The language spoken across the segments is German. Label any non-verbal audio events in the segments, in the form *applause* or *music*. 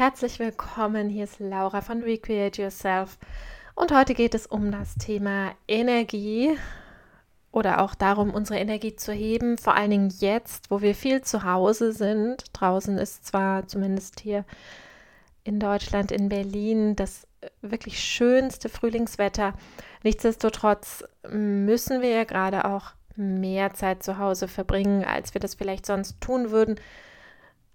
herzlich willkommen. Hier ist Laura von Recreate Yourself und heute geht es um das Thema Energie oder auch darum, unsere Energie zu heben, vor allen Dingen jetzt, wo wir viel zu Hause sind. Draußen ist zwar zumindest hier in Deutschland, in Berlin, das wirklich schönste Frühlingswetter. Nichtsdestotrotz müssen wir ja gerade auch mehr Zeit zu Hause verbringen, als wir das vielleicht sonst tun würden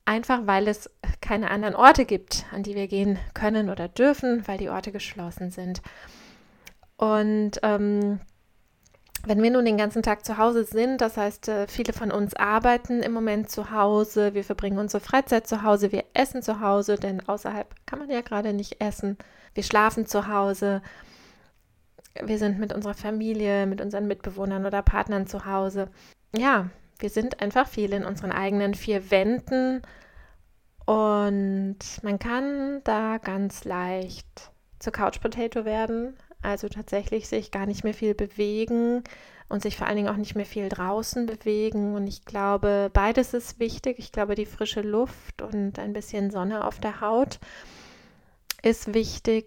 einfach weil es keine anderen Orte gibt, an die wir gehen können oder dürfen, weil die Orte geschlossen sind. Und ähm, wenn wir nun den ganzen Tag zu Hause sind, das heißt, äh, viele von uns arbeiten im Moment zu Hause, wir verbringen unsere Freizeit zu Hause, wir essen zu Hause, denn außerhalb kann man ja gerade nicht essen, wir schlafen zu Hause, wir sind mit unserer Familie, mit unseren Mitbewohnern oder Partnern zu Hause. Ja, wir sind einfach viel in unseren eigenen vier Wänden und man kann da ganz leicht zur Couch Potato werden, also tatsächlich sich gar nicht mehr viel bewegen und sich vor allen Dingen auch nicht mehr viel draußen bewegen. Und ich glaube, beides ist wichtig. Ich glaube, die frische Luft und ein bisschen Sonne auf der Haut ist wichtig,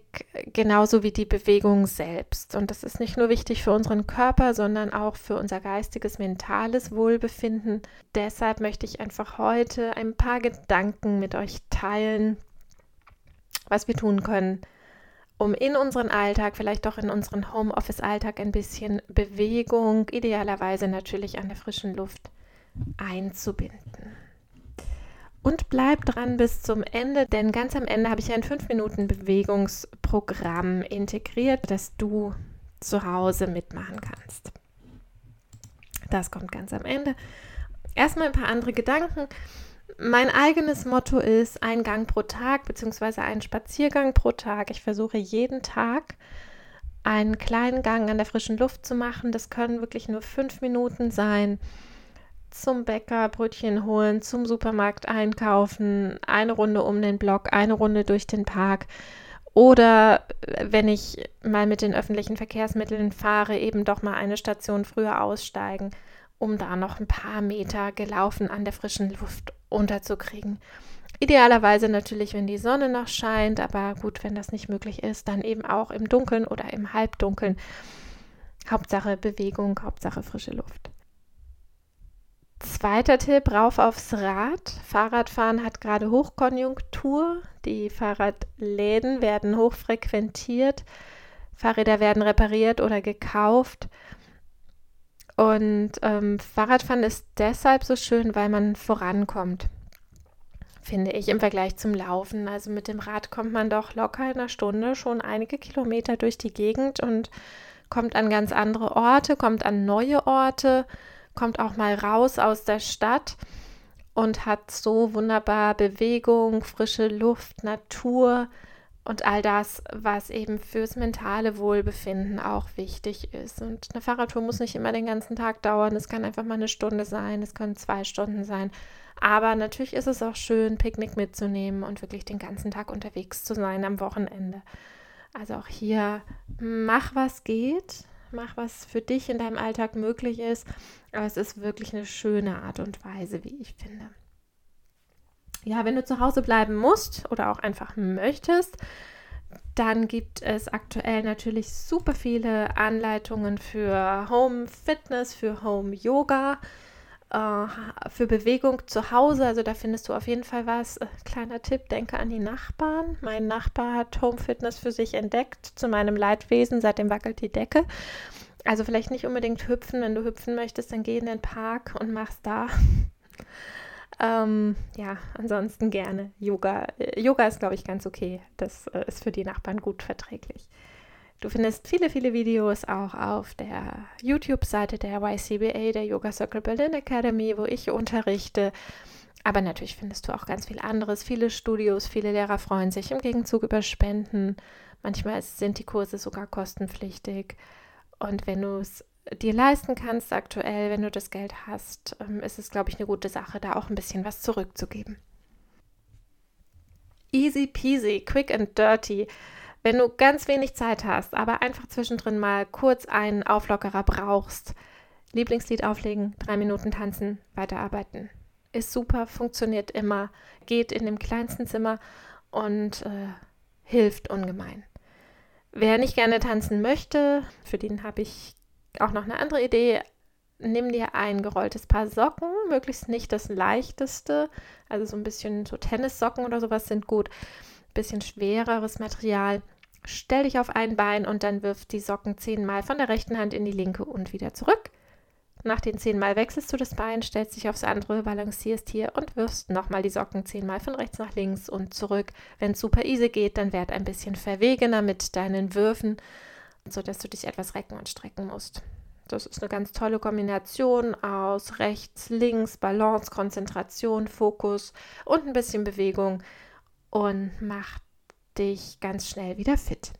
genauso wie die Bewegung selbst. Und das ist nicht nur wichtig für unseren Körper, sondern auch für unser geistiges, mentales Wohlbefinden. Deshalb möchte ich einfach heute ein paar Gedanken mit euch teilen, was wir tun können, um in unseren Alltag, vielleicht auch in unseren Homeoffice-Alltag ein bisschen Bewegung, idealerweise natürlich an der frischen Luft, einzubinden. Und bleib dran bis zum Ende, denn ganz am Ende habe ich ein 5-Minuten-Bewegungsprogramm integriert, das du zu Hause mitmachen kannst. Das kommt ganz am Ende. Erstmal ein paar andere Gedanken. Mein eigenes Motto ist ein Gang pro Tag bzw. ein Spaziergang pro Tag. Ich versuche jeden Tag einen kleinen Gang an der frischen Luft zu machen. Das können wirklich nur fünf Minuten sein zum Bäcker Brötchen holen, zum Supermarkt einkaufen, eine Runde um den Block, eine Runde durch den Park. Oder wenn ich mal mit den öffentlichen Verkehrsmitteln fahre, eben doch mal eine Station früher aussteigen, um da noch ein paar Meter gelaufen an der frischen Luft unterzukriegen. Idealerweise natürlich, wenn die Sonne noch scheint, aber gut, wenn das nicht möglich ist, dann eben auch im Dunkeln oder im Halbdunkeln. Hauptsache Bewegung, Hauptsache frische Luft. Zweiter Tipp, rauf aufs Rad. Fahrradfahren hat gerade Hochkonjunktur. Die Fahrradläden werden hochfrequentiert. Fahrräder werden repariert oder gekauft. Und ähm, Fahrradfahren ist deshalb so schön, weil man vorankommt, finde ich, im Vergleich zum Laufen. Also mit dem Rad kommt man doch locker in einer Stunde schon einige Kilometer durch die Gegend und kommt an ganz andere Orte, kommt an neue Orte kommt auch mal raus aus der Stadt und hat so wunderbar Bewegung, frische Luft, Natur und all das, was eben fürs mentale Wohlbefinden auch wichtig ist. Und eine Fahrradtour muss nicht immer den ganzen Tag dauern. Es kann einfach mal eine Stunde sein, es können zwei Stunden sein. Aber natürlich ist es auch schön, Picknick mitzunehmen und wirklich den ganzen Tag unterwegs zu sein am Wochenende. Also auch hier, mach was geht, mach was für dich in deinem Alltag möglich ist. Aber es ist wirklich eine schöne Art und Weise, wie ich finde. Ja, wenn du zu Hause bleiben musst oder auch einfach möchtest, dann gibt es aktuell natürlich super viele Anleitungen für Home Fitness, für Home Yoga, äh, für Bewegung zu Hause. Also da findest du auf jeden Fall was. Äh, kleiner Tipp, denke an die Nachbarn. Mein Nachbar hat Home Fitness für sich entdeckt, zu meinem Leidwesen, seitdem wackelt die Decke. Also vielleicht nicht unbedingt hüpfen. Wenn du hüpfen möchtest, dann geh in den Park und mach's da. *laughs* ähm, ja, ansonsten gerne Yoga. Äh, Yoga ist, glaube ich, ganz okay. Das ist für die Nachbarn gut verträglich. Du findest viele, viele Videos auch auf der YouTube-Seite der YCBA, der Yoga Circle Berlin Academy, wo ich unterrichte. Aber natürlich findest du auch ganz viel anderes. Viele Studios, viele Lehrer freuen sich im Gegenzug über Spenden. Manchmal sind die Kurse sogar kostenpflichtig. Und wenn du es dir leisten kannst aktuell, wenn du das Geld hast, ähm, ist es, glaube ich, eine gute Sache, da auch ein bisschen was zurückzugeben. Easy peasy, quick and dirty. Wenn du ganz wenig Zeit hast, aber einfach zwischendrin mal kurz einen Auflockerer brauchst, Lieblingslied auflegen, drei Minuten tanzen, weiterarbeiten. Ist super, funktioniert immer, geht in dem kleinsten Zimmer und äh, hilft ungemein. Wer nicht gerne tanzen möchte, für den habe ich auch noch eine andere Idee. Nimm dir ein gerolltes Paar Socken, möglichst nicht das leichteste, also so ein bisschen so Tennissocken oder sowas sind gut. Bisschen schwereres Material. Stell dich auf ein Bein und dann wirf die Socken zehnmal von der rechten Hand in die linke und wieder zurück. Nach den zehnmal wechselst du das Bein, stellst dich aufs andere, balancierst hier und wirfst nochmal die Socken zehnmal von rechts nach links und zurück. Wenn es super easy geht, dann werd ein bisschen verwegener mit deinen Würfen, sodass du dich etwas recken und strecken musst. Das ist eine ganz tolle Kombination aus rechts, links, Balance, Konzentration, Fokus und ein bisschen Bewegung und macht dich ganz schnell wieder fit.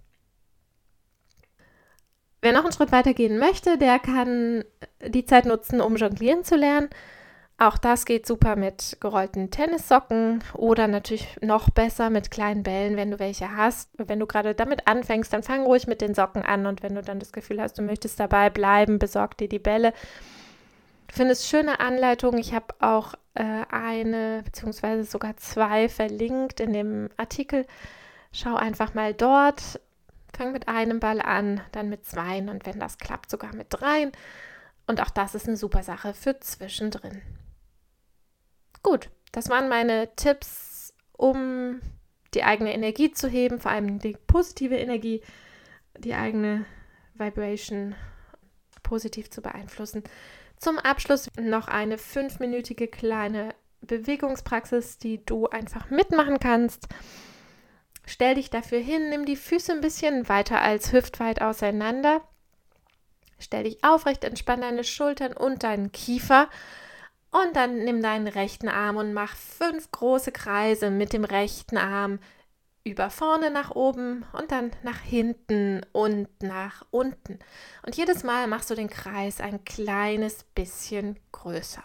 Wer noch einen Schritt weiter gehen möchte, der kann die Zeit nutzen, um jonglieren zu lernen. Auch das geht super mit gerollten Tennissocken oder natürlich noch besser mit kleinen Bällen, wenn du welche hast. Wenn du gerade damit anfängst, dann fang ruhig mit den Socken an und wenn du dann das Gefühl hast, du möchtest dabei bleiben, besorg dir die Bälle. Du findest schöne Anleitungen. Ich habe auch äh, eine beziehungsweise sogar zwei verlinkt in dem Artikel. Schau einfach mal dort. Fang mit einem Ball an, dann mit zweien und wenn das klappt, sogar mit dreien. Und auch das ist eine super Sache für zwischendrin. Gut, das waren meine Tipps, um die eigene Energie zu heben, vor allem die positive Energie, die eigene Vibration positiv zu beeinflussen. Zum Abschluss noch eine fünfminütige kleine Bewegungspraxis, die du einfach mitmachen kannst. Stell dich dafür hin, nimm die Füße ein bisschen weiter als hüftweit auseinander. Stell dich aufrecht, entspann deine Schultern und deinen Kiefer. Und dann nimm deinen rechten Arm und mach fünf große Kreise mit dem rechten Arm über vorne nach oben und dann nach hinten und nach unten. Und jedes Mal machst du den Kreis ein kleines bisschen größer.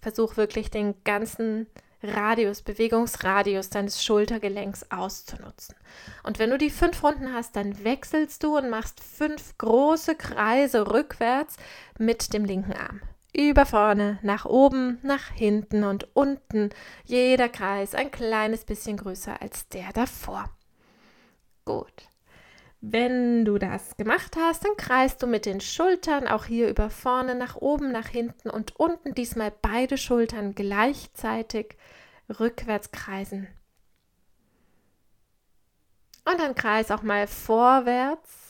Versuch wirklich den ganzen Radius, Bewegungsradius deines Schultergelenks auszunutzen. Und wenn du die fünf Runden hast, dann wechselst du und machst fünf große Kreise rückwärts mit dem linken Arm. Über vorne, nach oben, nach hinten und unten. Jeder Kreis ein kleines bisschen größer als der davor. Gut. Wenn du das gemacht hast, dann kreist du mit den Schultern auch hier über vorne, nach oben, nach hinten und unten. Diesmal beide Schultern gleichzeitig rückwärts kreisen. Und dann kreis auch mal vorwärts.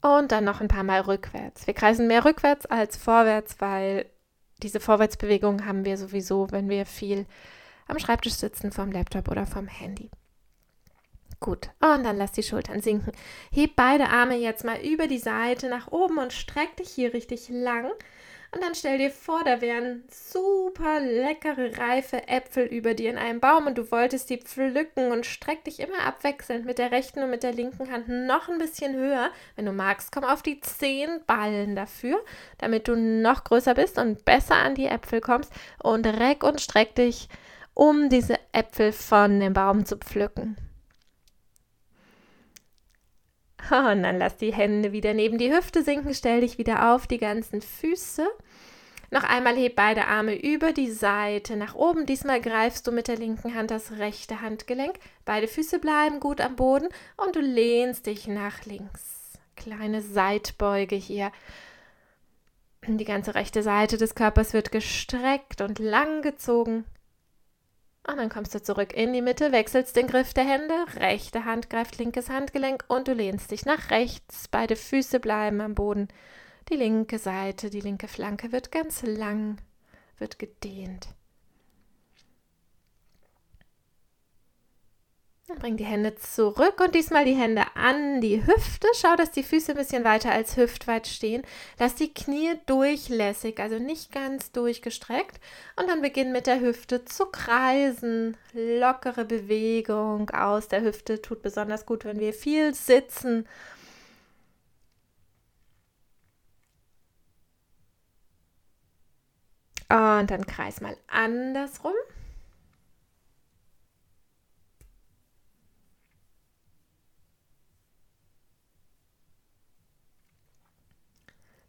Und dann noch ein paar Mal rückwärts. Wir kreisen mehr rückwärts als vorwärts, weil diese Vorwärtsbewegung haben wir sowieso, wenn wir viel am Schreibtisch sitzen, vom Laptop oder vom Handy. Gut, und dann lass die Schultern sinken. Heb beide Arme jetzt mal über die Seite nach oben und streck dich hier richtig lang. Und dann stell dir vor, da wären super leckere, reife Äpfel über dir in einem Baum und du wolltest die pflücken und streck dich immer abwechselnd mit der rechten und mit der linken Hand noch ein bisschen höher. Wenn du magst, komm auf die zehn Ballen dafür, damit du noch größer bist und besser an die Äpfel kommst und reck und streck dich um diese Äpfel von dem Baum zu pflücken. *laughs* Und dann lass die Hände wieder neben die Hüfte sinken, stell dich wieder auf die ganzen Füße. Noch einmal heb beide Arme über die Seite nach oben. Diesmal greifst du mit der linken Hand das rechte Handgelenk. Beide Füße bleiben gut am Boden und du lehnst dich nach links. Kleine Seitbeuge hier. Die ganze rechte Seite des Körpers wird gestreckt und lang gezogen. Und dann kommst du zurück in die Mitte, wechselst den Griff der Hände, rechte Hand greift linkes Handgelenk und du lehnst dich nach rechts. Beide Füße bleiben am Boden. Die linke Seite, die linke Flanke wird ganz lang, wird gedehnt. Bring die Hände zurück und diesmal die Hände an die Hüfte. Schau, dass die Füße ein bisschen weiter als hüftweit stehen. Lass die Knie durchlässig, also nicht ganz durchgestreckt. Und dann beginn mit der Hüfte zu kreisen. Lockere Bewegung aus der Hüfte tut besonders gut, wenn wir viel sitzen. Und dann kreis mal andersrum.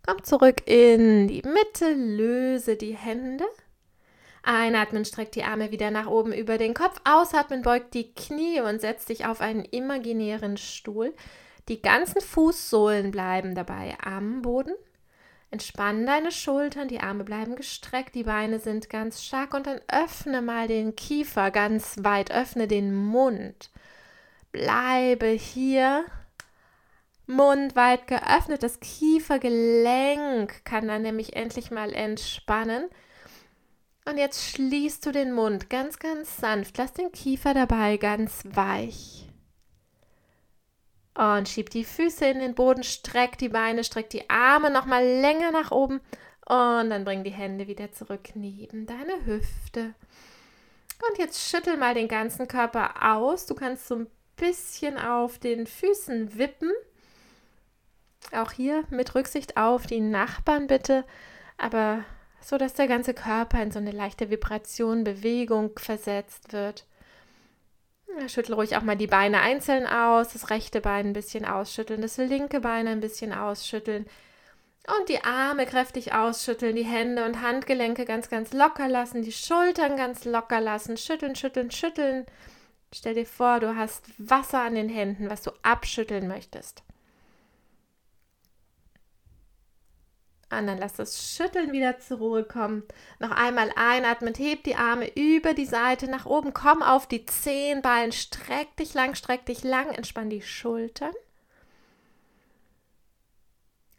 Komm zurück in die Mitte, löse die Hände Einatmen, streck die Arme wieder nach oben über den Kopf. Ausatmen, beug die Knie und setz dich auf einen imaginären Stuhl. Die ganzen Fußsohlen bleiben dabei am Boden. Entspann deine Schultern, die Arme bleiben gestreckt, die Beine sind ganz stark und dann öffne mal den Kiefer ganz weit, öffne den Mund. Bleibe hier, Mund weit geöffnet, das Kiefergelenk kann dann nämlich endlich mal entspannen. Und jetzt schließt du den Mund ganz, ganz sanft, lass den Kiefer dabei ganz weich. Und schieb die Füße in den Boden, streck die Beine, streck die Arme nochmal länger nach oben. Und dann bring die Hände wieder zurück neben deine Hüfte. Und jetzt schüttel mal den ganzen Körper aus. Du kannst so ein bisschen auf den Füßen wippen. Auch hier mit Rücksicht auf die Nachbarn bitte, aber so dass der ganze Körper in so eine leichte Vibration, Bewegung versetzt wird. Schüttel ruhig auch mal die Beine einzeln aus, das rechte Bein ein bisschen ausschütteln, das linke Bein ein bisschen ausschütteln und die Arme kräftig ausschütteln, die Hände und Handgelenke ganz, ganz locker lassen, die Schultern ganz locker lassen, schütteln, schütteln, schütteln. Stell dir vor, du hast Wasser an den Händen, was du abschütteln möchtest. Und dann lass das Schütteln wieder zur Ruhe kommen. Noch einmal einatmen, heb die Arme über die Seite nach oben, komm auf die Zehenballen, streck dich lang, streck dich lang, entspann die Schultern.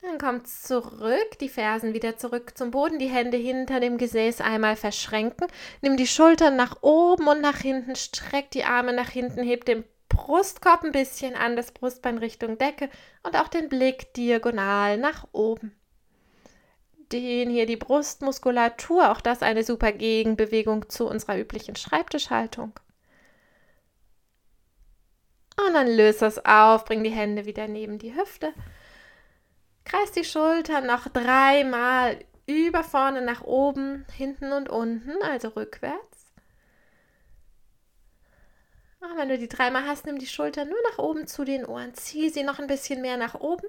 Dann komm zurück, die Fersen wieder zurück zum Boden, die Hände hinter dem Gesäß einmal verschränken. Nimm die Schultern nach oben und nach hinten, streck die Arme nach hinten, heb den Brustkorb ein bisschen an, das Brustbein Richtung Decke und auch den Blick diagonal nach oben den hier die Brustmuskulatur, auch das eine super Gegenbewegung zu unserer üblichen Schreibtischhaltung. Und dann löse es auf, bring die Hände wieder neben die Hüfte. Kreis die Schultern noch dreimal über vorne nach oben, hinten und unten, also rückwärts. Und wenn du die dreimal hast, nimm die Schultern nur nach oben zu den Ohren, zieh sie noch ein bisschen mehr nach oben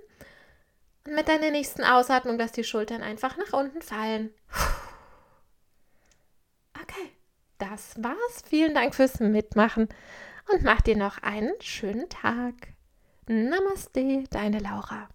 mit deiner nächsten Ausatmung lass die Schultern einfach nach unten fallen. Okay, das war's. Vielen Dank fürs Mitmachen und mach dir noch einen schönen Tag. Namaste, deine Laura.